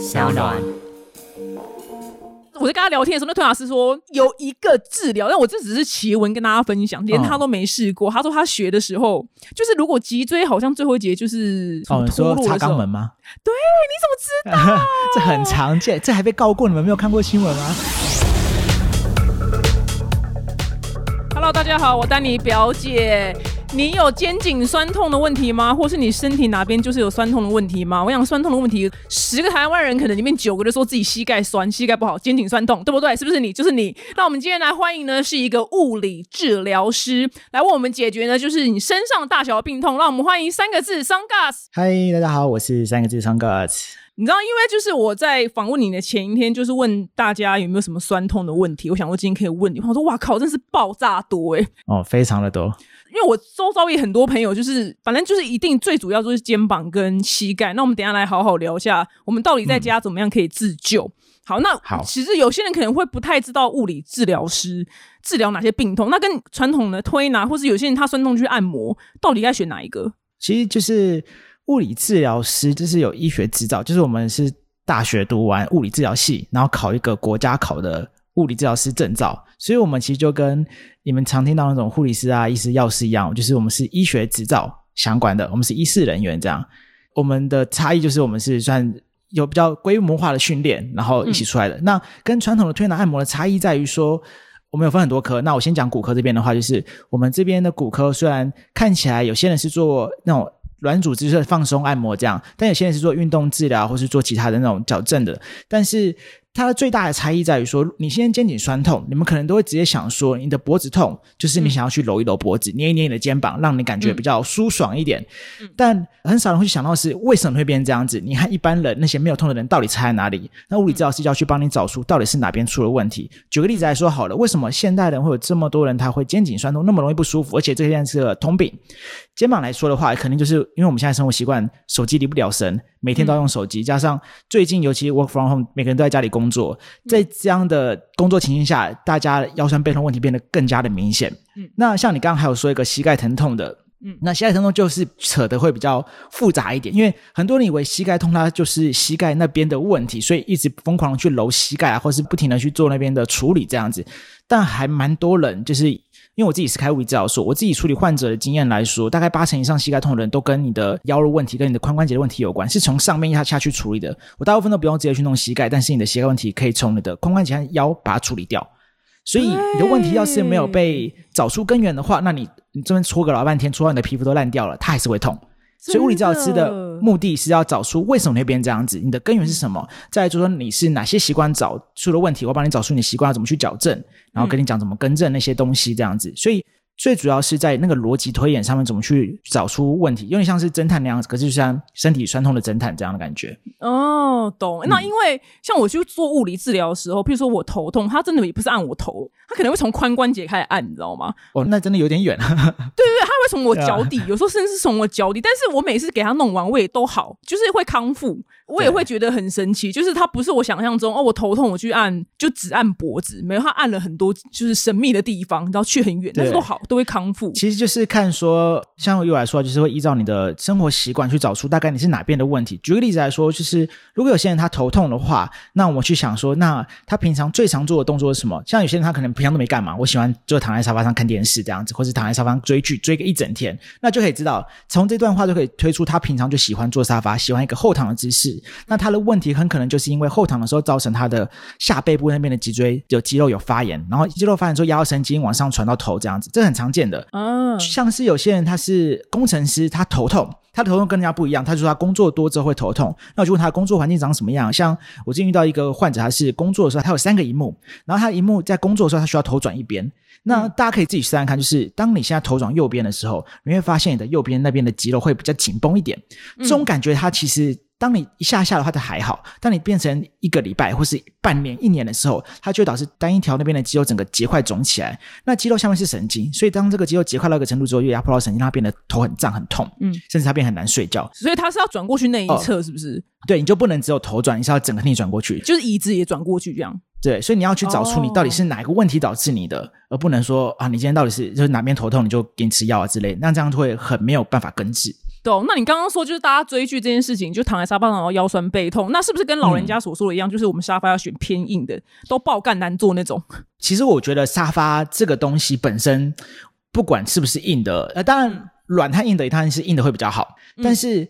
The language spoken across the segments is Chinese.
小暖。我在跟他聊天的时候，那推拿师说有一个治疗，但我这只是奇闻跟大家分享，连他都没试过。他说他学的时候，就是如果脊椎好像最后一节就是哦，你说插肛门吗？对，你怎么知道？这很常见，这还被告过，你们没有看过新闻吗？Hello，大家好，我丹尼表姐。你有肩颈酸痛的问题吗？或是你身体哪边就是有酸痛的问题吗？我想酸痛的问题，十个台湾人可能里面九个都说自己膝盖酸、膝盖不好、肩颈酸痛，对不对？是不是你？就是你。那我们今天来欢迎呢，是一个物理治疗师来为我们解决呢，就是你身上大小的病痛。让我们欢迎三个字 s u n g a s。嗨，大家好，我是三个字 s u n g a s。你知道，因为就是我在访问你的前一天，就是问大家有没有什么酸痛的问题。我想说今天可以问你，我说哇靠，真是爆炸多哎！哦，非常的多。因为我周遭也很多朋友，就是反正就是一定最主要就是肩膀跟膝盖。那我们等下来好好聊一下，我们到底在家怎么样可以自救？好，那好，其实有些人可能会不太知道物理治疗师治疗哪些病痛，那跟传统的推拿，或是有些人他酸痛去按摩，到底该选哪一个？其实就是物理治疗师，就是有医学执照，就是我们是大学读完物理治疗系，然后考一个国家考的。物理治疗师证照，所以我们其实就跟你们常听到那种护理师啊、医师、药师一样，就是我们是医学执照相关的，我们是医师人员这样。我们的差异就是我们是算有比较规模化的训练，然后一起出来的。那跟传统的推拿按摩的差异在于说，我们有分很多科。那我先讲骨科这边的话，就是我们这边的骨科虽然看起来有些人是做那种软组织的放松按摩这样，但有些人是做运动治疗或是做其他的那种矫正的，但是。它的最大的差异在于说，你现在肩颈酸痛，你们可能都会直接想说，你的脖子痛，就是你想要去揉一揉脖子，捏一捏你的肩膀，让你感觉比较舒爽一点。但很少人会想到是为什么会变成这样子。你看一般人那些没有痛的人到底差在哪里？那物理治疗师就要去帮你找出到底是哪边出了问题。举个例子来说好了，为什么现代人会有这么多人他会肩颈酸痛那么容易不舒服？而且这件是个通病。肩膀来说的话，肯定就是因为我们现在生活习惯手机离不了身，每天都要用手机，加上最近尤其 work from home，每个人都在家里工。作在这样的工作情境下，大家腰酸背痛问题变得更加的明显。嗯，那像你刚刚还有说一个膝盖疼痛的，嗯，那膝盖疼痛就是扯的会比较复杂一点，因为很多人以为膝盖痛它就是膝盖那边的问题，所以一直疯狂的去揉膝盖啊，或是不停的去做那边的处理这样子，但还蛮多人就是。因为我自己是开物理治疗所，我自己处理患者的经验来说，大概八成以上膝盖痛的人都跟你的腰的问题、跟你的髋关节的问题有关，是从上面下下去处理的。我大部分都不用直接去弄膝盖，但是你的膝盖问题可以从你的髋关节和腰把它处理掉。所以你的问题要是没有被找出根源的话，那你你这边搓个老半天，搓到你的皮肤都烂掉了，它还是会痛。所以物理治疗师的目的是要找出为什么会变这样子，你的根源是什么？再就说你是哪些习惯找出了问题，我帮你找出你的习惯要怎么去矫正，然后跟你讲怎么更正那些东西，这样子。所以。最主要是在那个逻辑推演上面，怎么去找出问题，有点像是侦探那样子，可是就像身体酸痛的侦探这样的感觉。哦，懂。那因为像我去做物理治疗的时候，譬如说我头痛，他真的也不是按我头，他可能会从髋关节开始按，你知道吗？哦，那真的有点远。对对对，他会从我脚底，有时候甚至是从我脚底，但是我每次给他弄完，我也都好，就是会康复。我也会觉得很神奇，就是他不是我想象中哦，我头痛我去按就只按脖子，没有他按了很多就是神秘的地方，然后去很远，但是都好都会康复。其实就是看说，像我来说，就是会依照你的生活习惯去找出大概你是哪边的问题。举个例子来说，就是如果有些人他头痛的话，那我们去想说，那他平常最常做的动作是什么？像有些人他可能平常都没干嘛，我喜欢就躺在沙发上看电视这样子，或者躺在沙发上追剧追个一整天，那就可以知道从这段话就可以推出他平常就喜欢坐沙发，喜欢一个后躺的姿势。那他的问题很可能就是因为后躺的时候造成他的下背部那边的脊椎有肌肉有发炎，然后肌肉发炎之后压到神经往上传到头这样子，这很常见的。嗯，像是有些人他是工程师，他头痛，他的头痛跟人家不一样，他就说他工作多之后会头痛。那我就问他工作环境长什么样？像我最近遇到一个患者，他是工作的时候他有三个荧幕，然后他荧幕在工作的时候他需要头转一边。那大家可以自己试试看，就是当你现在头转右边的时候，你会发现你的右边那边的肌肉会比较紧绷一点。这种感觉它其实。当你一下下的话，它还好；当你变成一个礼拜或是半年、一年的时候，它就导致单一条那边的肌肉整个结块肿起来。那肌肉下面是神经，所以当这个肌肉结块到一个程度之后，又压迫到神经，它变得头很胀、很痛，嗯，甚至它变很难睡觉。所以它是要转过去那一侧，是不是？对，你就不能只有头转，你是要整个逆转过去，就是椅子也转过去这样。对，所以你要去找出你到底是哪一个问题导致你的，而不能说啊，你今天到底是就是哪边头痛，你就给你吃药啊之类，那这样会很没有办法根治。懂？那你刚刚说就是大家追剧这件事情，就躺在沙发上然后腰酸背痛，那是不是跟老人家所说的一样？就是我们沙发要选偏硬的，都爆干难坐那种。其实我觉得沙发这个东西本身，不管是不是硬的，呃，当然软和硬的当然是硬的会比较好，但是。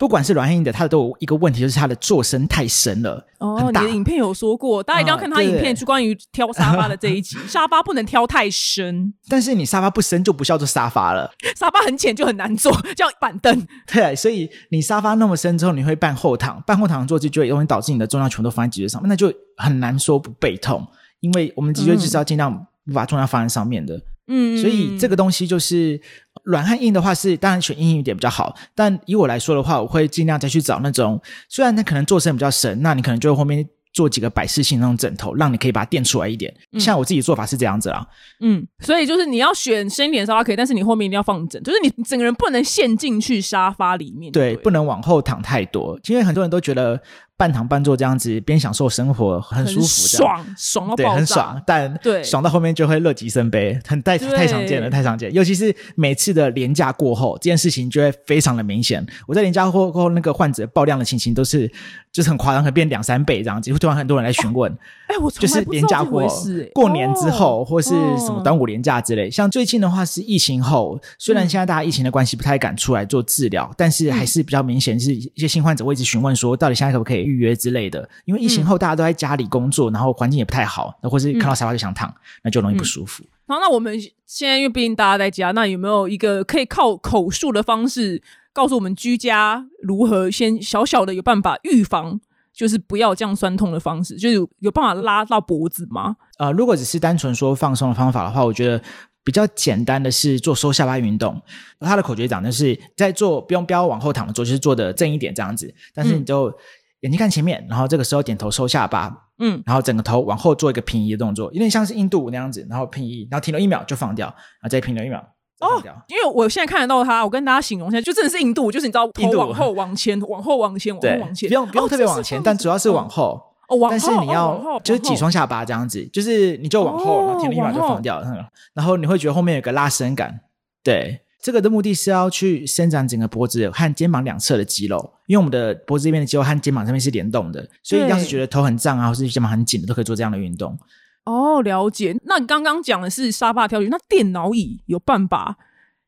不管是软硬的，它都有一个问题，就是它的坐深太深了。哦，你的影片有说过，大家一定要看他影片，就关于挑沙发的这一集。沙发不能挑太深，但是你沙发不深就不叫做沙发了。沙发很浅就很难坐，叫板凳。对，所以你沙发那么深之后，你会半后躺，半后躺坐姿就会容易导致你的重量全都放在脊椎上面，那就很难说不背痛，因为我们脊椎就是要尽量把重量放在上面的。嗯，所以这个东西就是软和硬的话是当然选硬一点比较好，但以我来说的话，我会尽量再去找那种虽然它可能做身比较深，那你可能就后面。做几个摆饰性那种枕头，让你可以把它垫出来一点。像我自己做法是这样子啦。嗯，所以就是你要选深一点沙发可以，但是你后面一定要放枕，就是你整个人不能陷进去沙发里面。对，不能往后躺太多，因为很多人都觉得半躺半坐这样子边享受生活很舒服，爽爽到对，很爽。但对爽到后面就会乐极生悲，很太太常见了，太常见。尤其是每次的廉价过后，这件事情就会非常的明显。我在廉价过后，那个患者爆量的情形都是。就是很夸张，可能变两三倍这样子，会突然很多人来询问。哎，我就是廉价过，过年之后或是什么端午廉价之类。像最近的话是疫情后，虽然现在大家疫情的关系不太敢出来做治疗，但是还是比较明显，是一些新患者会一直询问说，到底现在可不可以预约之类的。因为疫情后大家都在家里工作，然后环境也不太好，那或是看到沙发就想躺，那就容易不舒服。好，那我们现在因为毕竟大家在家，那有没有一个可以靠口述的方式？告诉我们居家如何先小小的有办法预防，就是不要这样酸痛的方式，就是有办法拉到脖子吗？呃，如果只是单纯说放松的方法的话，我觉得比较简单的是做收下巴运动。它的口诀讲的是在做不用不要往后躺的做，就是做的正一点这样子。但是你就眼睛看前面，然后这个时候点头收下巴，嗯，然后整个头往后做一个平移的动作，有点像是印度舞那样子，然后平移，然后停留一秒就放掉，然后再停留一秒。哦，因为我现在看得到他，我跟大家形容一下，就真的是印度，就是你知道，头往后、往前、往后、往前、往后、往前，不用不用特别往前，但主要是往后。哦，往后，但是你要就是挤双下巴这样子，就是你就往后，然后停了一秒就放掉，然后你会觉得后面有个拉伸感。对，这个的目的是要去伸展整个脖子和肩膀两侧的肌肉，因为我们的脖子这边的肌肉和肩膀这边是联动的，所以要是觉得头很胀啊，或是肩膀很紧的，都可以做这样的运动。哦，了解。那你刚刚讲的是沙发挑选，那电脑椅有办法？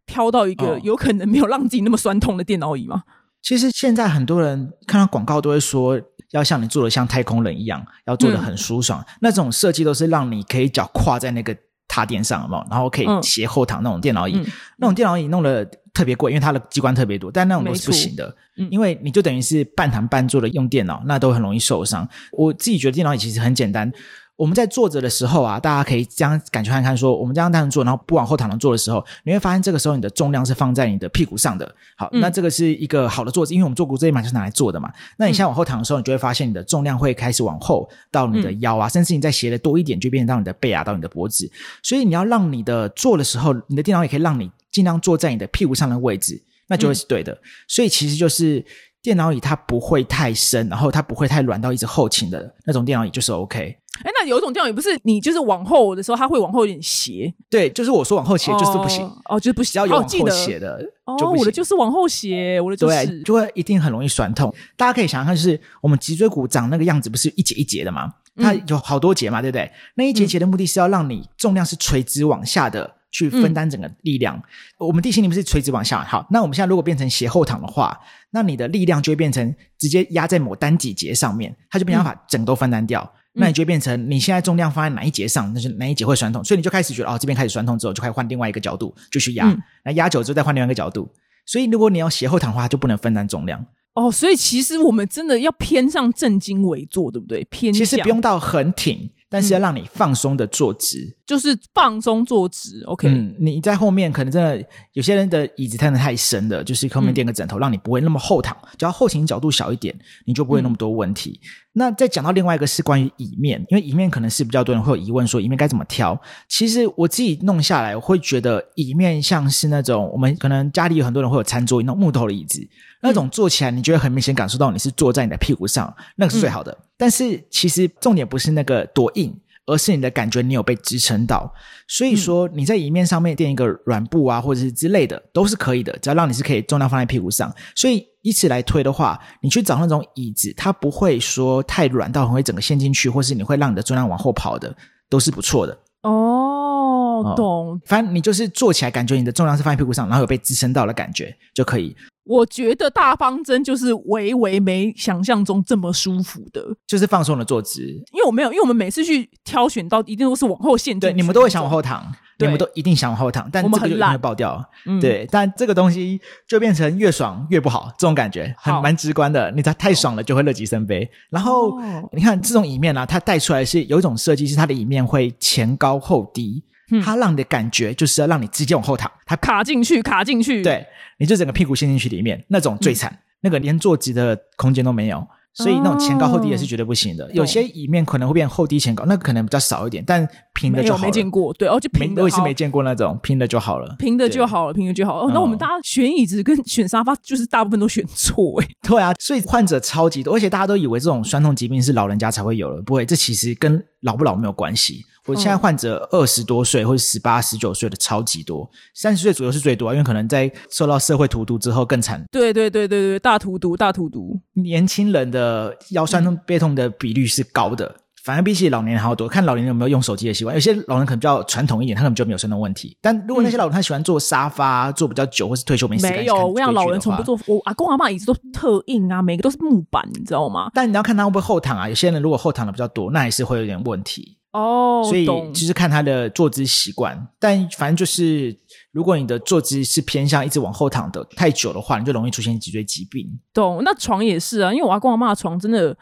挑到一个有可能没有让自己那么酸痛的电脑椅吗？其实现在很多人看到广告都会说，要像你做的像太空人一样，要做的很舒爽。那种设计都是让你可以脚跨在那个踏垫上嘛，然后可以斜后躺那种电脑椅。那种电脑椅弄得特别贵，因为它的机关特别多，但那种都是不行的。因为你就等于是半躺半坐的用电脑，那都很容易受伤。我自己觉得电脑椅其实很简单。我们在坐着的时候啊，大家可以这样感觉看看，说我们这样单纯坐，然后不往后躺着坐的时候，你会发现这个时候你的重量是放在你的屁股上的。好，那这个是一个好的坐姿，因为我们坐骨这一嘛就是拿来坐的嘛。那你现在往后躺的时候，你就会发现你的重量会开始往后到你的腰啊，甚至你再斜的多一点，就变成到你的背啊，到你的脖子。所以你要让你的坐的时候，你的电脑也可以让你尽量坐在你的屁股上的位置，那就会是对的。所以其实就是电脑椅它不会太深，然后它不会太软到一直后倾的那种电脑椅就是 OK。哎，那有一种电脑椅不是你就是往后的时候，它会往后有点斜。对，就是我说往后斜就是不行哦，就是不行，要有往后斜的。哦，我的就是往后斜，我的就是就会一定很容易酸痛。大家可以想象，就是我们脊椎骨长那个样子，不是一节一节的吗？它有好多节嘛，对不对？那一节节的目的是要让你重量是垂直往下的，去分担整个力量。我们地心力不是垂直往下，好，那我们现在如果变成斜后躺的话，那你的力量就会变成直接压在某单几节上面，它就没办法整都分担掉。那你就变成你现在重量放在哪一节上，那是哪一节会酸痛，所以你就开始觉得哦，这边开始酸痛之后，就开始换另外一个角度就去压，那压久之后再换另外一个角度，所以如果你要斜后躺的话，就不能分担重量。哦，所以其实我们真的要偏上正襟危坐，对不对？偏其实不用到很挺。但是要让你放松的坐直，就是放松坐直。OK，嗯，你在后面可能真的有些人的椅子摊的太深了，就是后面垫个枕头，让你不会那么后躺，只要后倾角度小一点，你就不会那么多问题。那再讲到另外一个是关于椅面，因为椅面可能是比较多人会有疑问，说椅面该怎么挑？其实我自己弄下来，我会觉得椅面像是那种我们可能家里有很多人会有餐桌椅那种木头的椅子，那种坐起来你就会很明显感受到你是坐在你的屁股上，那个是最好的。但是其实重点不是那个多硬，而是你的感觉你有被支撑到。所以说你在椅面上面垫一个软布啊，或者是之类的都是可以的，只要让你是可以重量放在屁股上。所以以此来推的话，你去找那种椅子，它不会说太软到很会整个陷进去，或是你会让你的重量往后跑的，都是不错的。哦，懂。反正你就是坐起来，感觉你的重量是放在屁股上，然后有被支撑到的感觉就可以。我觉得大方针就是微微没想象中这么舒服的，就是放松的坐姿。因为我没有，因为我们每次去挑选到一定都是往后陷，对，你们都会想往后躺，你们都一定想往后躺，但这个就会爆掉。对，但这个东西就变成越爽越不好，这种感觉很蛮直观的。你它太爽了，就会乐极生悲。然后你看这种椅面啊，它带出来是有一种设计，是它的椅面会前高后低。它让你的感觉就是要让你直接往后躺，它卡进去，卡进去，对，你就整个屁股陷进去里面，那种最惨，那个连坐直的空间都没有，所以那种前高后低也是绝对不行的。有些椅面可能会变后低前高，那可能比较少一点，但平的就好。没见过，对，哦，就平的，我也是没见过那种平的就好了，平的就好了，平的就好。哦，那我们大家选椅子跟选沙发，就是大部分都选错哎。对啊，所以患者超级多，而且大家都以为这种酸痛疾病是老人家才会有的，不会，这其实跟老不老没有关系。我现在患者二十多岁或者十八、十九岁的超级多，三十岁左右是最多，因为可能在受到社会荼毒之后更惨。对对对对对，大荼毒大荼毒。年轻人的腰酸痛背痛的比率是高的，反而比起老年人还要多。看老年人有没有用手机的习惯，有些老人可能比较传统一点，他可能就没有酸痛问题。但如果那些老人他喜欢坐沙发，坐比较久，或是退休没没有，我讲老人从不坐，我阿公阿妈椅子都特硬啊，每个都是木板，你知道吗？但你要看他会不会后躺啊。有些人如果后躺的比较多，那还是会有点问题。哦，所以其实看他的坐姿习惯，但反正就是，如果你的坐姿是偏向一直往后躺的太久的话，你就容易出现脊椎疾病。懂？那床也是啊，因为我阿公阿妈的床真的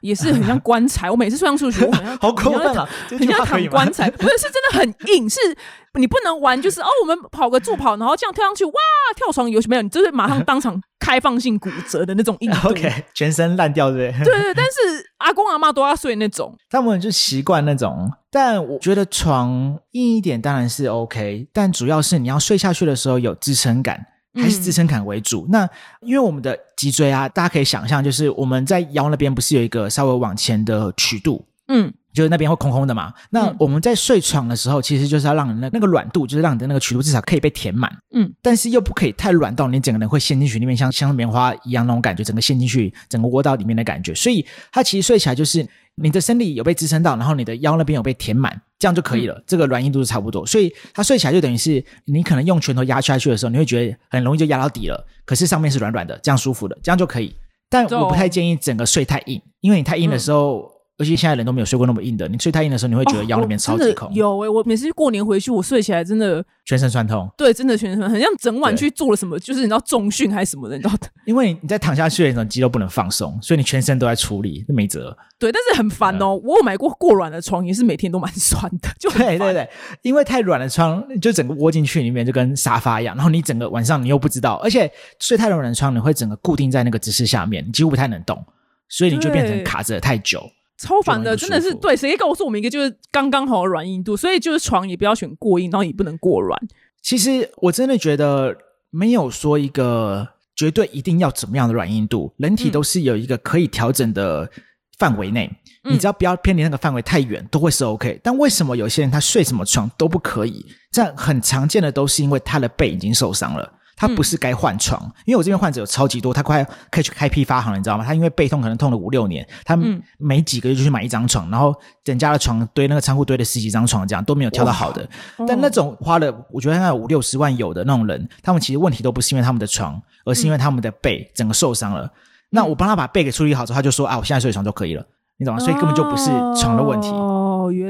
也是很像棺材，我每次睡上去 好像好可怕，很像躺棺材，不是是真的很硬，是你不能玩，就是哦，我们跑个助跑，然后这样跳上去，哇，跳床游戏没有，你就是马上当场。开放性骨折的那种硬度，OK，全身烂掉 对对对，但是阿公阿妈都要睡那种，他们就习惯那种。但我觉得床硬一点当然是 OK，但主要是你要睡下去的时候有支撑感，还是支撑感为主。那因为我们的脊椎啊，大家可以想象，就是我们在腰那边不是有一个稍微往前的曲度，嗯。就是那边会空空的嘛。那我们在睡床的时候，其实就是要让那那个软度，就是让你的那个曲度至少可以被填满。嗯，但是又不可以太软到你整个人会陷进去里面，像像棉花一样那种感觉，整个陷进去，整个窝到里面的感觉。所以它其实睡起来就是你的身体有被支撑到，然后你的腰那边有被填满，这样就可以了。这个软硬度是差不多，所以它睡起来就等于是你可能用拳头压下去的时候，你会觉得很容易就压到底了。可是上面是软软的，这样舒服的，这样就可以。但我不太建议整个睡太硬，因为你太硬的时候。而且现在人都没有睡过那么硬的，你睡太硬的时候，你会觉得腰里面超级空。有诶，我每次过年回去，我睡起来真的全身酸痛。对，真的全身很像整晚去做了什么，就是你知道重训还是什么的，你知道的。因为你在躺下去的时候，肌肉不能放松，所以你全身都在处理，那没辙。对，但是很烦哦。我有买过过软的床，也是每天都蛮酸的。就对对对，因为太软的床，就整个窝进去里面就跟沙发一样，然后你整个晚上你又不知道，而且睡太软的床，你会整个固定在那个姿势下面，你几乎不太能动，所以你就变成卡着太久。超烦的，真的是对。谁告诉我们一个就是刚刚好的软硬度？所以就是床也不要选过硬，然后也不能过软。其实我真的觉得没有说一个绝对一定要怎么样的软硬度，人体都是有一个可以调整的范围内。你只要不要偏离那个范围太远，都会是 OK。但为什么有些人他睡什么床都不可以？这样很常见的都是因为他的背已经受伤了。他不是该换床，因为我这边患者有超级多，他快可以去开批发行了，你知道吗？他因为背痛可能痛了五六年，他每几个月就去买一张床，然后整家的床堆那个仓库堆了十几张床，这样都没有挑到好的。但那种花了，我觉得应该五六十万有的那种人，他们其实问题都不是因为他们的床，而是因为他们的背整个受伤了。那我帮他把背给处理好之后，他就说啊，我现在睡床就可以了，你懂吗？所以根本就不是床的问题。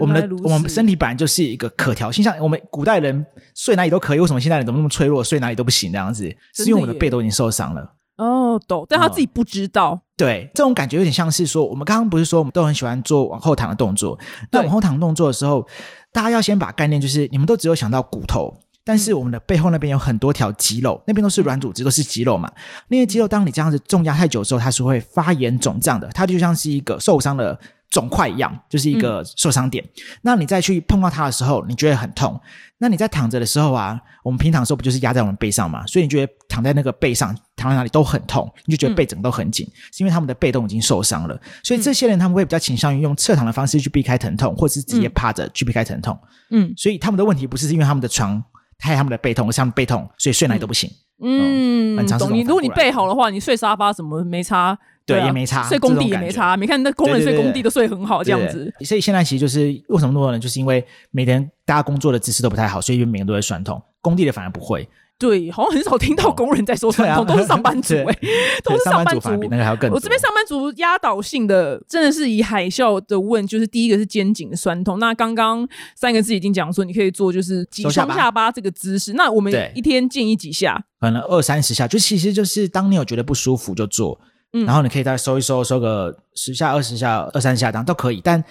我们的我们身体本来就是一个可调性，像我们古代人睡哪里都可以，为什么现在人怎么那么脆弱，睡哪里都不行这样子？是因为我们的背都已经受伤了。哦，懂，但他自己不知道。对，这种感觉有点像是说，我们刚刚不是说我们都很喜欢做往后躺的动作？那往后躺动作的时候，大家要先把概念就是，你们都只有想到骨头，但是我们的背后那边有很多条肌肉，那边都是软组织，都是肌肉嘛。那些肌肉，当你这样子重压太久之后，它是会发炎肿胀的，它就像是一个受伤的。肿块一样，就是一个受伤点。那你再去碰到它的时候，你觉得很痛。那你在躺着的时候啊，我们平躺的时候不就是压在我们背上嘛？所以你觉得躺在那个背上，躺在哪里都很痛，你就觉得背整个都很紧，是因为他们的背都已经受伤了。所以这些人他们会比较倾向于用侧躺的方式去避开疼痛，或者是直接趴着去避开疼痛。嗯所以他们的问题不是因为他们的床害他们的背痛，而是他们背痛，所以睡哪里都不行。嗯很，常是这懂你。如果你背好的话，你睡沙发什么没差，啊对也没差睡工地也没差。你看那工人睡工地都睡很好，这样子。所以现在其实就是为什么那么多人，就是因为每天大家工作的姿势都不太好，所以每个人都会酸痛。工地的反而不会，对，好像很少听到工人在说酸痛，都是上班族 对哎，都对是班族上班族比那个还要更多。我这边上班族压倒性的，真的是以海啸的问，就是第一个是肩颈的酸痛。那刚刚三个字已经讲说，你可以做就是挤双下巴下巴这个姿势。那我们一天建议几下？可能二三十下，就其实就是当你有觉得不舒服就做，嗯然后你可以再收一收，收个十下、二十下、二三十下，这样都可以。但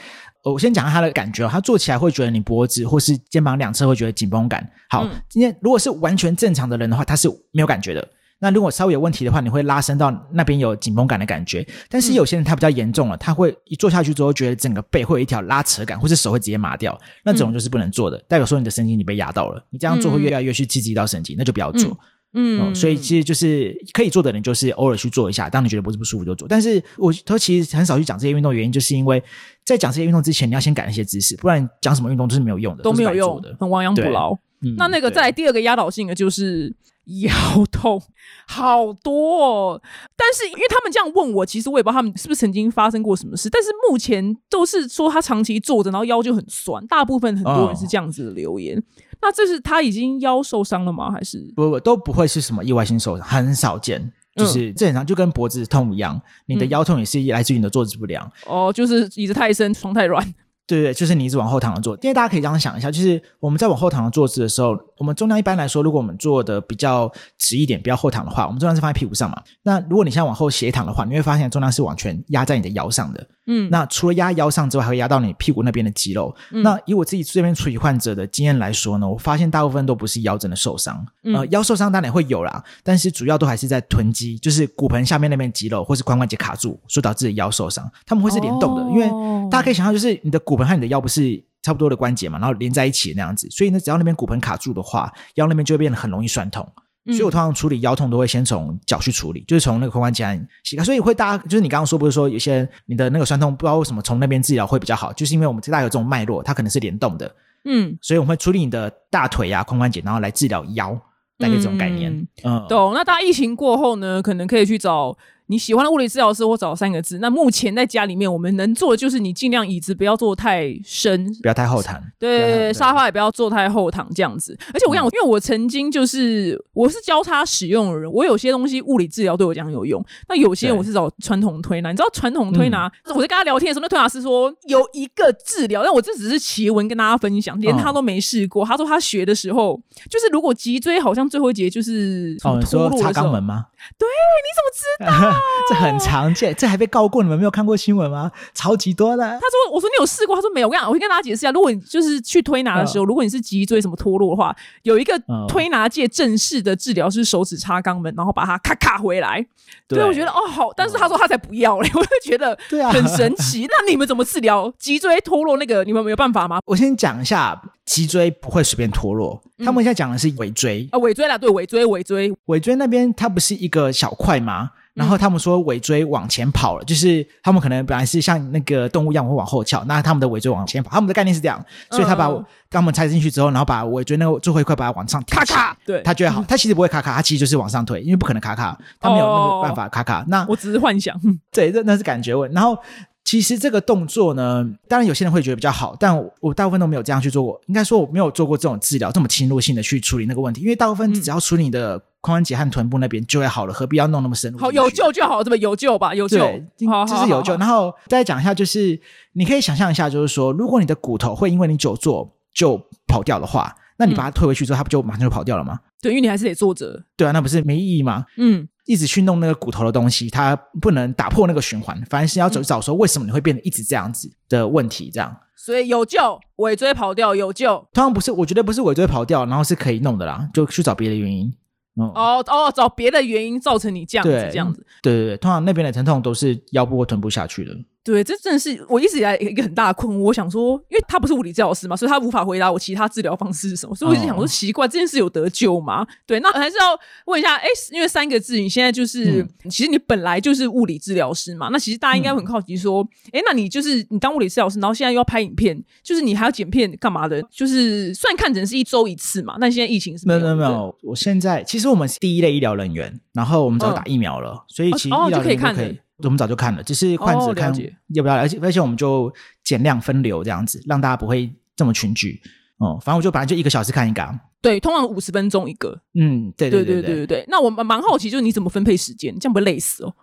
呃我先讲他的感觉哦，他做起来会觉得你脖子或是肩膀两侧会觉得紧绷感。好，嗯今天如果是完全正常的人的话，他是没有感觉的。那如果稍微有问题的话，你会拉伸到那边有紧绷感的感觉。但是有些人他比较严重了，他会一坐下去之后，觉得整个背会有一条拉扯感，或是手会直接麻掉，那种就是不能做的，代表说你的神经你被压到了。你这样做会越来越去刺激到神经，那就不要做。嗯嗯，所以其实就是可以做的人，就是偶尔去做一下，当你觉得不是不舒服就做。但是我他其实很少去讲这些运动，原因就是因为在讲这些运动之前，你要先改那些姿势，不然讲什么运动都是没有用的，都没有用的。，很亡羊补牢。嗯那那个对再来第二个压倒性的就是腰痛，好多哦。但是因为他们这样问我，其实我也不知道他们是不是曾经发生过什么事。但是目前都是说他长期坐着，然后腰就很酸，大部分很多人是这样子的留言。那这是他已经腰受伤了吗？还是不不都不会是什么意外性受伤，很少见。就是正常，就跟脖子痛一样，你的嗯腰痛也是来自于你的坐姿不良。哦，就是椅子太深，床太软？对对，就是你一直往后躺着坐，因为大家可以这样想一下，就是我们在往后躺着坐姿的时候，我们重量一般来说，如果我们坐的比较直一点，比较后躺的话，我们重量是放在屁股上嘛。那如果你现在往后斜躺的话，你会发现重量是完全压在你的腰上的。嗯，那除了压腰上之外，还会压到你屁股那边的肌肉。嗯那以我自己这边处理患者的经验来说呢，我发现大部分都不是腰真的受伤，嗯呃，腰受伤当然会有啦，但是主要都还是在臀肌，就是骨盆下面那边肌肉或是髋关节卡住，所导致的腰受伤。他们会是联动的，因为哦大家可以想象，就是你的骨盆和你的腰不是差不多的关节嘛，然后连在一起那样子，所以呢，只要那边骨盆卡住的话，腰那边就会变得很容易酸痛。嗯所以我通常处理腰痛都会先从脚去处理，就是从那个髋关节和膝盖。所以会大家就是你刚刚说，不是说有些人你的那个酸痛不知道为什么从那边治疗会比较好，就是因为我们大家有这种脉络，它可能是联动的，嗯，所以我们会处理你的大腿啊、髋关节，然后来治疗腰，大概这种概念。嗯，懂。那大家疫情过后呢，可能可以去找你喜欢的物理治疗师，或找三个字。那目前在家里面，我们能做的就是你尽量椅子不要坐太深，不要太后躺。对对沙发也不要坐太后躺这样子。而且我跟你讲，因为我曾经就是我是交叉使用的人，我有些东西物理治疗对我讲有用，那有些对我是找传统推拿。你知道传统推拿，我在跟他聊天的时候，那推拿师说有一个治疗，但我这只是奇闻跟大家分享，连他都没试过。他说他学的时候，就是如果脊椎好像最后一节就是哦，么你说擦肛门吗？对，你怎么知道？这很常见，这还被告过，你们没有看过新闻吗？超级多的。他说：“我说你有试过？”他说：“没有。”我跟你讲，我会跟大家解释一下。如果你就是去推拿的时候，如果你是脊椎什么脱落的话，有一个嗯推拿界正式的治疗是手指插肛门，然后把它咔咔回来。对，我觉得哦好，但是他说他才不要嘞，我就觉得对啊很神奇。那你们怎么治疗脊椎脱落那个？你们没有办法吗？我先讲一下，脊椎不会随便脱落，他们现在讲的是尾椎。啊，尾椎啦，对，尾椎，尾椎，尾椎那边它不是一个小块吗？然后他们说尾椎往前跑了，就是他们可能本来是像那个动物一样会往后翘，那他们的尾椎往前跑，他们的概念是这样，所以他把嗯肛门插进去之后，然后把尾椎那个最后一块把它往上咔咔，对，他觉得好，他其实不会卡卡，他其实就是往上推，因为不可能卡卡，他没有那个办法卡卡。那我只是幻想。对，那那是感觉问。然后其实这个动作呢，当然有些人会觉得比较好，但我我大部分都没有这样去做过。应该说我没有做过这种治疗，这么侵入性的去处理那个问题，因为大部分只要处理你的髋关节和臀部那边就会好了，何必要弄那么深入？好，有。救就好，对不对？有救吧，有救对，，好，这是有救。然后再讲一下，就是你可以想象一下，就是说，如果你的骨头会因为你久坐就跑掉的话，那你把它推回去之后，它不就马上就跑掉了吗？对，因为你还是得坐着。对啊，那不是没意义吗？嗯，一直去弄那个骨头的东西，它不能打破那个循环，反而是要走找说为什么你会变得一直这样子的问题。这样所以有救，尾椎跑掉有救。通常不是，我觉得不是尾椎跑掉，然后是可以弄的啦，就去找别的原因。嗯，哦哦，找别的原因造成你这样子，这样子。对对对，通常那边的疼痛都是腰部或臀部下去的。对，这真的是我一直以来一个很大的困惑。我想说，因为他不是物理治疗师嘛，所以他无法回答我其他治疗方式是什么。所以我一直想说，哦奇怪，这件事有得救吗？对，那还是要问一下，哎，因为三个字，你现在就是，嗯其实你本来就是物理治疗师嘛。那其实大家应该很好奇说，哎、那你就是你当物理治疗师，然后现在又要拍影片，就是你还要剪片干嘛的？就是虽然看诊是一周一次嘛，但现在疫情是没有没有没有，我现在其实我们是第一类医疗人员，然后我们早嗯打疫苗了，所以其实哦医疗就可以看人员可以了，我们早就看了，只是患者看要不要，而且而且我们就减量分流这样子，让大家不会这么群聚。哦、反正我就本来就一个小时看一个啊，对，通常五十分钟一个。嗯，对对对对对对。那我蛮蛮好奇，就是你怎么分配时间？这样不会累死哦？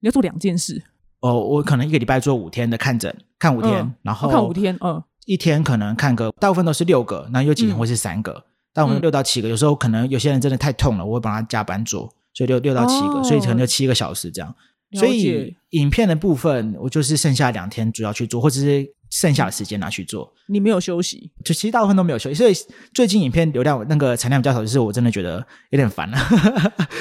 你要做两件事，哦，我可能一个礼拜做五天的看诊，看五天，嗯然后看五天，嗯，一天可能看个，大部分都是六个，那有几天嗯会是三个，大部分嗯六到七个，有时候可能有些人真的太痛了，我会帮他加班做，所以六六到七个，哦所以可能就七个小时这样。了所以影片的部分，我就是剩下两天主要去做，或者是剩下的时间拿去做，你没有休息，就其实大部分都没有休息。所以最近影片流量那个产量比较少，就是我真的觉得有点烦 了，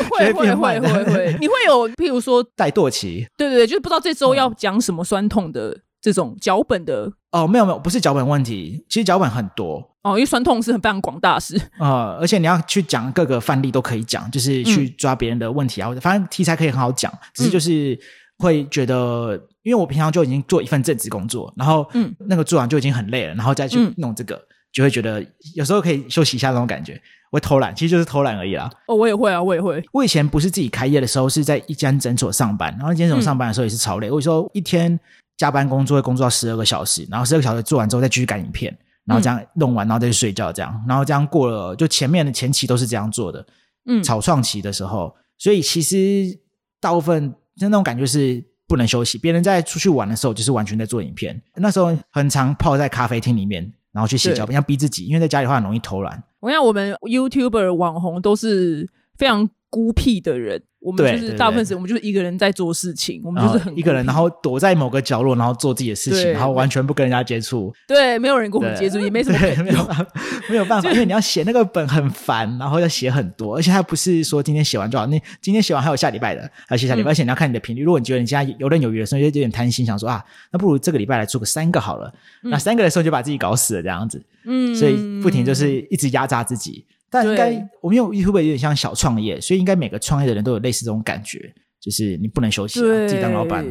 会会变会慢会会，你会有譬如说，怠惰期。对对对，就是不知道这周嗯。要讲什么酸痛的这种脚本的哦，没有没有，不是脚本问题，其实脚本很多，哦，因为酸痛是很非常广大的事，呃，而且你要去讲各个范例都可以讲，就是去抓别人的问题啊，或者反正题材可以很好讲，只是就是会觉得，因为我平常就已经做一份正职工作，然后嗯。那个做完就已经很累了，然后再去嗯。弄这个，就会觉得有时候可以休息一下那种感觉，我会偷懒，其实就是偷懒而已啦。哦，我也会啊，我也会，我以前不是自己开业的时候，是在一间诊所上班，然后一间诊所上班的时候也是超累。我说一天加班工作会工作到十二个小时，然后十二个小时做完之后再继续赶影片，然后这样弄完，然后再去睡觉，这样，然后这样过了，就前面的前期都是这样做的，嗯，草创期的时候，所以其实大部分就那种感觉是不能休息。别人在出去玩的时候，就是完全在做影片。那时候很常泡在咖啡厅里面，然后去写脚本，要逼自己，因为在家里的话很容易偷懒。我想我们 YouTuber 网红都是非常孤僻的人，我们就是大部分时间我们就是一个人在做事情，我们就是很一个人，然后躲在某个角落，然后做自己的事情，然后完全不跟人家接触。对，没有人跟我们接触，也没什么。没有办法，没有办法，因为你要写那个本很烦，然后要写很多，而且它不是说今天写完就好，你今天写完还有下礼拜的，还有写下礼拜，嗯而且你要看你的频率。如果你觉得你现在游刃有余的时候，就有点贪心，想说啊，那不如这个礼拜来做个三个好了。那三个的时候就把自己搞死了这样子，嗯，所以不停就是一直压榨自己。但应该我们用 YouTube 有点像小创业，所以应该每个创业的人都有类似这种感觉，就是你不能休息、啊，自己当老板，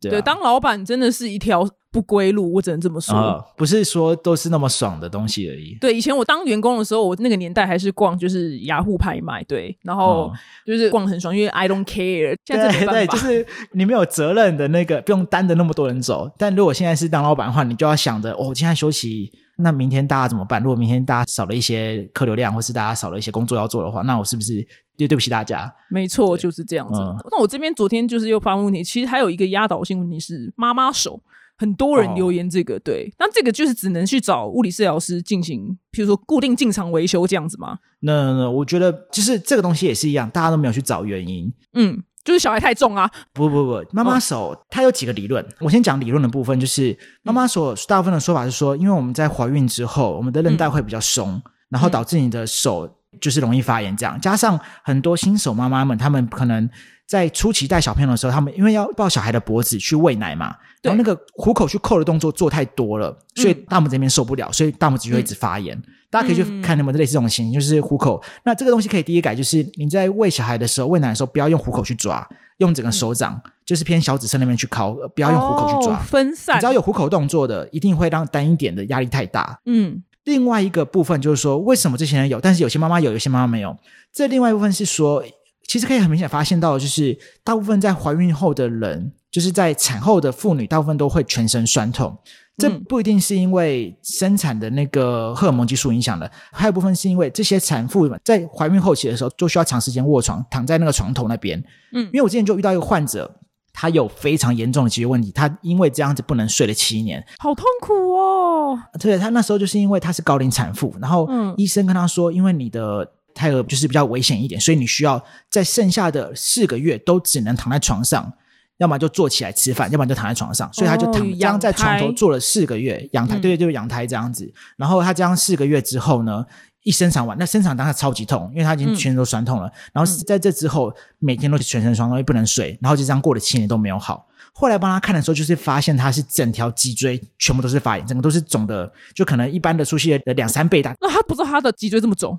对对，啊。当老板真的是一条不归路，我只能这么说。啊、不是说都是那么爽的东西而已。对，以前我当员工的时候，我那个年代还是逛就是雅虎拍卖，对，然后哦就是逛很爽，因为 I don't care。现在对就是你没有责任的那个，不用担着那么多人走。但如果现在是当老板的话，你就要想着，哦，现在休息，那明天大家怎么办？如果明天大家少了一些客流量，或是大家少了一些工作要做的话，那我是不是就对不起大家？没错，就是这样子。嗯那我这边昨天就是又发问问题，其实还有一个压倒性问题是妈妈手。很多人哦留言这个，对，那这个就是只能去找物理治疗师进行，譬如说固定进场维修这样子吗？那那我觉得就是这个东西也是一样，大家都没有去找原因。嗯，就是小孩太重啊，不不不，妈妈手、它有几个理论，我先讲理论的部分，就是妈妈手大部分的说法是说，因为我们在怀孕之后，我们的韧带会比较松，然后导致你的手就是容易发炎，这样。加上很多新手妈妈们，她们可能在初期带小朋友的时候，他们因为要抱小孩的脖子去喂奶嘛，然后那个虎口去扣的动作做太多了，所以大拇指那边受不了，所以大拇指就会一直发炎。大家可以去看有没有类似这种情形，就是虎口。那这个东西可以第一改，就是你在喂小孩的时候、喂奶的时候，不要用虎口去抓，用整个手掌，就是偏小指侧那边去敲，呃不要用虎口去抓。哦分散你只。要有虎口动作的，一定会让单一点的压力太大。嗯另外一个部分就是说，为什么这些人有，但是有些妈妈有，有些妈妈没有？这另外一部分是说，其实可以很明显发现到，就是大部分在怀孕后的人，就是在产后的妇女，大部分都会全身酸痛。这嗯不一定是因为生产的那个荷尔蒙激素影响的，还有一部分是因为这些产妇们在怀孕后期的时候，就需要长时间卧床，躺在那个床头那边。嗯因为我之前就遇到一个患者，他有非常严重的脊椎问题，他因为这样子不能睡了七年，好痛苦哦。对他那时候就是因为他是高龄产妇，然后嗯医生跟他说，因为你的胎儿就是比较危险一点，所以你需要在剩下的四个月都只能躺在床上，要么就坐起来吃饭，要不然就躺在床上，所以他就躺、哦这样在床头坐了四个月，阳台，对对对，就是养胎这样子。然后他这样四个月之后呢，一生产完，那生产当下超级痛，因为他已经嗯全身都酸痛了。然后在这之后，每天都全身酸痛，又不能睡，然后就这样过了七年都没有好。后来帮他看的时候，就是发现他是整条脊椎全部都是发炎，整个都是肿的，就可能一般的出血的两三倍大。那他不知道他的脊椎这么肿，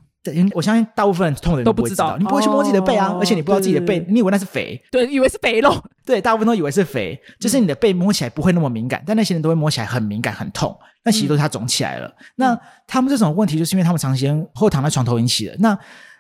我相信大部分痛的人都不知道你不会去摸自己的背啊，哦而且你不知道自己的背，你以为那是肥，对，以为是肥肉。对，大部分都以为是肥，就是你的背摸起来不会那么敏感，但那些人都会摸起来很敏感、很痛，那其实都是它肿起来了。那他们这种问题，就是因为他们长时间后躺在床头引起的。那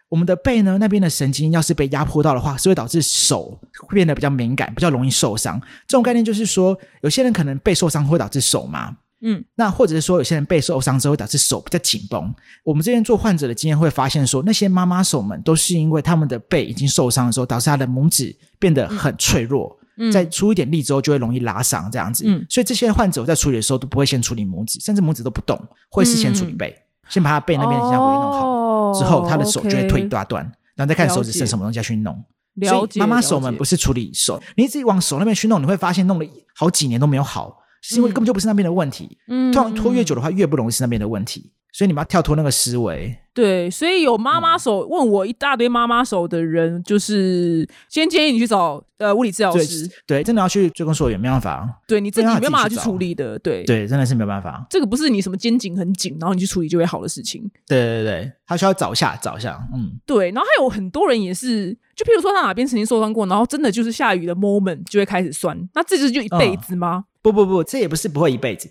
我们的背呢，那边的神经要是被压迫到的话，是会导致手会变得比较敏感，比较容易受伤。这种概念就是说，有些人可能背受伤会导致手麻，嗯，那或者是说，有些人背受伤之后会导致手比较紧绷。我们这边做患者的经验会发现说，那些妈妈手们都是因为他们的背已经受伤的时候，导致他的拇指变得很脆弱。嗯在出一点力之后，就会容易拉伤这样子。嗯所以这些患者我在处理的时候都不会先处理拇指，甚至拇指都不动，会是先处理背，先把他背那边的下部给弄好，哦之后他的手就会退一大段，然后再看手指剩什么东西要去弄。了解。所以妈妈手们不是处理手，你自己往手那边去弄，你会发现弄了好几年都没有好，是因为嗯根本就不是那边的问题。嗯通常拖越久的话，越不容易是那边的问题。所以你们要跳脱那个思维。对，所以有妈嗯妈手、问我一大堆妈妈手的人，就是先建议你去找呃物理治疗对师，对，真的要去追根溯源，没办法。对你自己没办法没有办法去处理的，对。对，真的是没有办法。这个不是你什么肩颈很紧，然后你去处理就会好的事情。对对对，他需要找一下找一下。嗯，对，然后还有很多人也是，就譬如说他哪边曾经受伤过，然后真的就是下雨的 moment 就会开始酸，那这就是就一辈子吗？不不不，这也不是不会一辈子。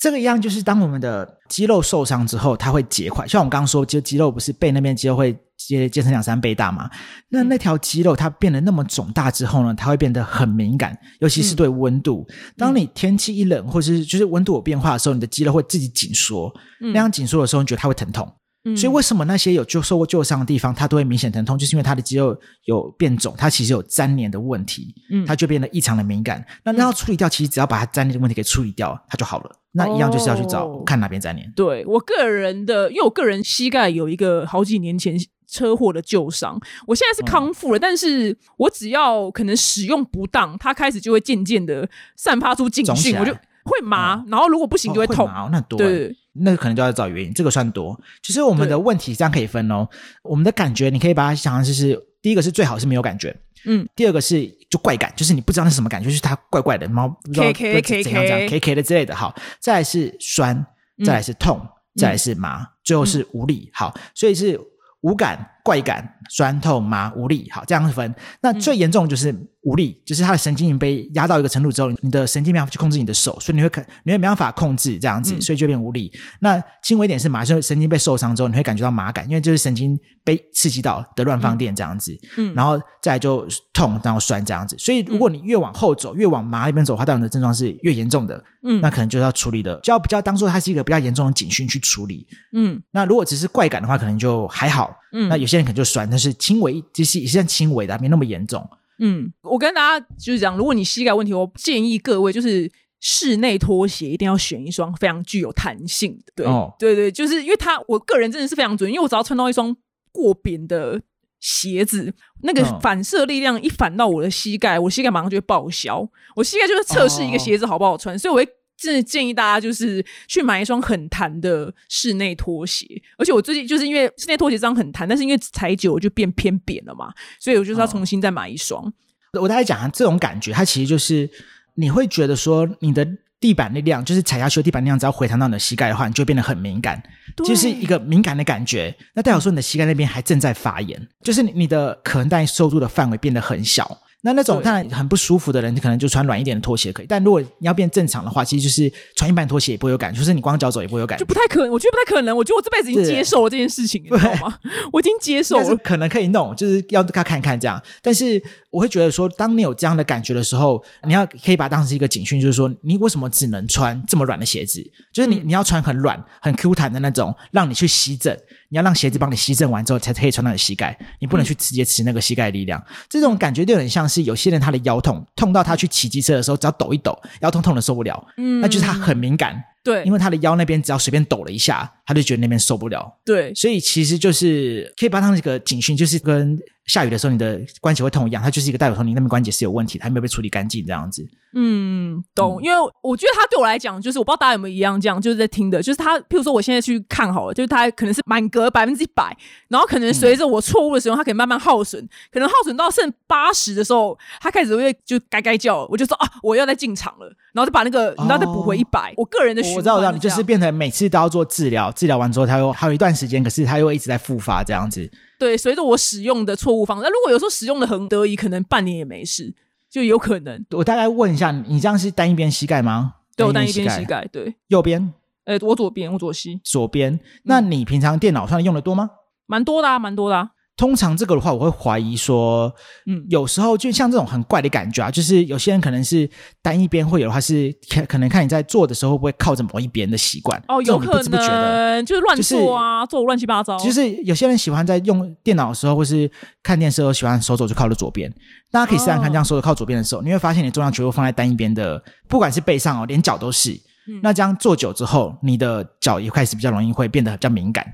这个一样就是当我们的肌肉受伤之后，它会结块。像我们刚刚说，就肌肉不是背那边肌肉会结结成两三倍大嘛？那那条肌肉它变得那么肿大之后呢，它会变得很敏感，尤其是对温度。当你天气一冷，或是就是温度有变化的时候，你的肌肉会自己紧缩。嗯那样紧缩的时候，你觉得它会疼痛。嗯所以为什么那些有就受过旧伤的地方，它都会明显疼痛，就是因为它的肌肉有变肿，它其实有粘连的问题，嗯它就变得异常的敏感。那那要处理掉，其实只要把它粘连的问题给处理掉，它就好了。那一样就是要去找、哦看哪边粘连。对我个人的，因为我个人膝盖有一个好几年前车祸的旧伤，我现在是康复了，但是我只要可能使用不当，它开始就会渐渐的散发出警讯，我就会麻，然后如果不行就会哦痛。麻哦那多对欸，那可能就要找原因，这个算多。其实我们的问题这样可以分哦，我们的感觉你可以把它想成就是第一个是最好是没有感觉，嗯，第二个是就怪感，就是你不知道那是什么感觉，就是它怪怪的，然后不知道 K K K K 的之类的。好，再来是酸，再来是痛，再来是麻，最后是无力。好，所以是无感、怪感、酸痛、麻、无力。好，这样分。那最严重就是无力，就是他的神经已经被压到一个程度之后，你的神经没办法去控制你的手，所以你会可你会没办法控制这样子，嗯所以就变无力。那轻微一点是麻，就是神经被受伤之后，你会感觉到麻感，因为就是神经被刺激到的乱放电这样子。嗯然后再来就痛，然后酸这样子。所以如果你越往后走，越往麻那边走的话，当然的症状是越严重的。嗯那可能就要处理的，就要比较当做它是一个比较严重的警讯去处理。嗯那如果只是怪感的话，可能就还好。嗯那有些人可能就酸，但是轻微，其实也是算轻微的，没那么严重。嗯，我跟大家就是讲，如果你膝盖问题，我建议各位就是室内拖鞋一定要选一双非常具有弹性的。对、哦对对，就是因为它，我个人真的是非常准，因为我只要穿到一双过扁的鞋子，那个嗯反射力量一反到我的膝盖，我膝盖马上就会报销。我膝盖就是测试一个哦鞋子好不好穿，所以我会。真的建议大家就是去买一双很弹的室内拖鞋，而且我最近就是因为室内拖鞋这样很弹，但是因为踩久了就变偏扁了嘛，所以我就是要哦重新再买一双。我大概讲啊，这种感觉，它其实就是你会觉得说，你的地板力量，就是踩下去的地板力量，只要回弹到你的膝盖的话，你就变得很敏感，就是一个敏感的感觉。那代表说你的膝盖那边还正在发炎，就是你你的可能带受助的范围变得很小。那那种对当然很不舒服的人，你可能就穿软一点的拖鞋可以。但如果你要变正常的话，其实就是穿一般拖鞋也不会有感觉，就是你光脚走也不会有感觉就。不太可能，我觉得不太可能。我觉得我这辈子已经接受了这件事情，你知道吗？我已经接受了。可能可以弄，就是要他看看这样。但是我会觉得说，当你有这样的感觉的时候，你要可以把它当成一个警讯，就是说你为什么只能穿这么软的鞋子？就是你、嗯你要穿很软、很 Q 弹的那种，让你去吸震。你要让鞋子帮你吸震完之后，才可以穿到你的膝盖。你不能去直接吃那个膝盖力量。这种感觉就有点像是有些人他的腰痛，痛到他去骑机车的时候，只要抖一抖，腰痛痛的受不了，嗯那就是他很敏感。对，因为他的腰那边只要随便抖了一下，他就觉得那边受不了。对，所以其实就是可以把它那个警讯，就是跟下雨的时候你的关节会痛一样，它就是一个代表说你那边关节是有问题的，还没有被处理干净这样子。嗯，懂。因为我觉得他对我来讲，就是我不知道大家有没有一样这样，就是在听的，就是他，譬如说我现在去看好了，就是他可能是满格百分之一百，然后可能随着我错误的时候，他可以慢慢耗损，可能耗损到剩八十的时候，他开始会就该该叫，我就说啊，我要再进场了，然后就把那个然后再补回一百。我个人的，我知道，我知道，你就是变成每次都要做治疗，治疗完之后，他又还有一段时间，可是他又一直在复发这样子。对，随着我使用的错误方式，那如果有时候使用的很得意，可能半年也没事。就有可能，我大概问一下，你这样是单一边膝盖吗？对，我单一边膝盖，对，右边，呃，我左边，我左膝，左边。那你平常电脑上用的多吗？蛮多的啊，蛮多的啊。通常这个的话，我会怀疑说，嗯，有时候就像这种很怪的感觉啊，就是有些人可能是单一边会有的话，是可可能看你在做的时候会不会靠着某一边的习惯哦，有可能就是乱做啊，做乱七八糟。就是有些人喜欢在用电脑的时候或是看电视时候，喜欢手肘就靠着左边。大家可以试试看，这样手肘靠左边的时候，你会发现你重量全部放在单一边的，不管是背上哦，连脚都是。那这样做久之后，你的脚也开始比较容易会变得比较敏感。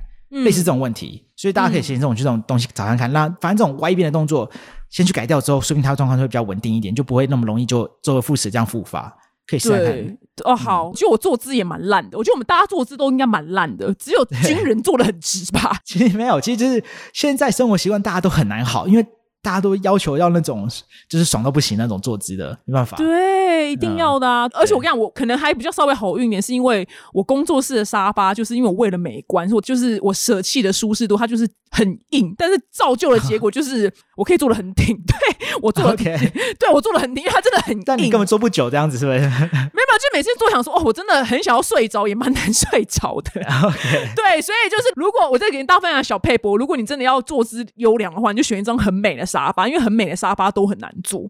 类似这种问题，所以大家可以先这种这种东西找看看。那反正这种歪一边的动作，先去改掉之后，说明他的状况就会比较稳定一点，就不会那么容易就周而复始这样复发。可以试看。哦，好，就我坐姿也蛮烂的。我觉得我们大家坐姿都应该蛮烂的，只有军人坐的很直吧。其实没有，其实就是现在生活习惯大家都很难好，因为。大家都要求要那种就是爽到不行那种坐姿的，没办法。对，一定要的啊！而且我跟你讲，我可能还比较稍微好运一点，是因为我工作室的沙发，就是因为我为了美观，我就是我舍弃的舒适度，它就是很硬，但是造就的结果就是我可以坐的很挺。对我坐的，对我坐的很挺，因为它真的很硬。但你根本坐不久这样子，是不是？没有，就每次坐想说，哦，我真的很想要睡着，也蛮难睡着的。对，所以就是如果我再给你大家分享小配博，如果你真的要坐姿优良的话，你就选一张很美的。沙发，因为很美的沙发都很难坐，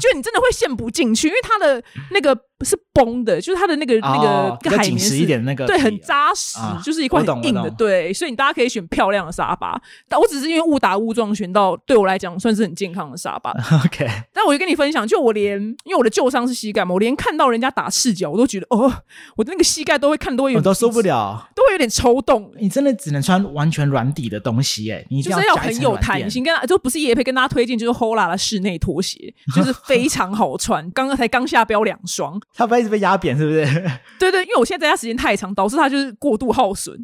就你真的会陷不进去，因为它的那个。是崩的，就是它的那个那个海绵实一点那个，对，很扎实，就是一块很硬的，对，所以你大家可以选漂亮的沙发。但我只是因为误打误撞选到对我来讲算是很健康的沙发。OK，但我就跟你分享，就我连因为我的旧伤是膝盖嘛，我连看到人家打赤脚，我都觉得哦，我的那个膝盖都会看都会有，都受不了，都会有点抽动。你真的只能穿完全软底的东西，哎，你就是要很有弹性，跟就不是叶佩跟大家推荐，就是 Hola 的室内拖鞋，就是 非常好穿。刚刚才刚下标两双，它不会一直被压扁。是不是？对对，因为我现在在家时间太长，导致他就是过度耗损。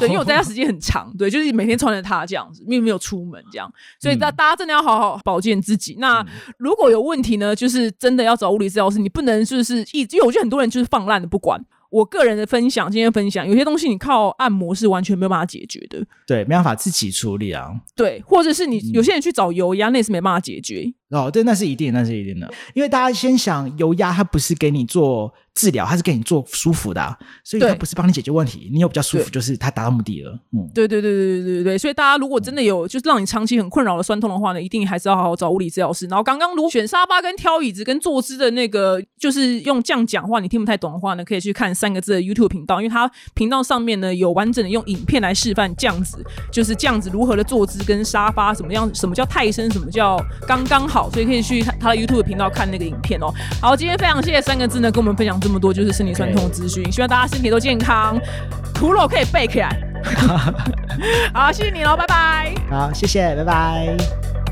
对，因为我在家时间很长，对，就是每天穿着它这样子，因为没有出门这样，所以大大家真的要好好保健自己。那如果有问题呢，就是真的要找物理治疗师，你不能就是一，因为我觉得很多人就是放烂的不管。我个人的分享，今天分享有些东西你靠按摩是完全没有办法解决的，对，没办法自己处理啊。对，或者是你有些人去找油压，那也是没办法解决。哦，对，那是一定，那是一定的，因为大家先想油压，它不是给你做。治疗它是给你做舒服的，所以它不是帮你解决问题。你有比较舒服，就是它达到目的了。嗯，对对对对对对对。所以大家如果真的有就是让你长期很困扰的酸痛的话呢，一定还是要好好找物理治疗师。然后刚刚如果选沙发跟挑椅子跟坐姿的那个，就是用这样讲话你听不太懂的话呢，可以去看三个字的 YouTube 频道，因为它频道上面呢有完整的用影片来示范这样子，就是这样子如何的坐姿跟沙发什么样，什么叫泰森，什么叫刚刚好，所以可以去他的 YouTube 频道看那个影片哦。好，今天非常谢谢三个字呢跟我们分享这么多，就是身体酸。传统资讯，希望大家身体都健康，苦肉可以背起来。好，谢谢你喽，拜拜。好，谢谢，拜拜。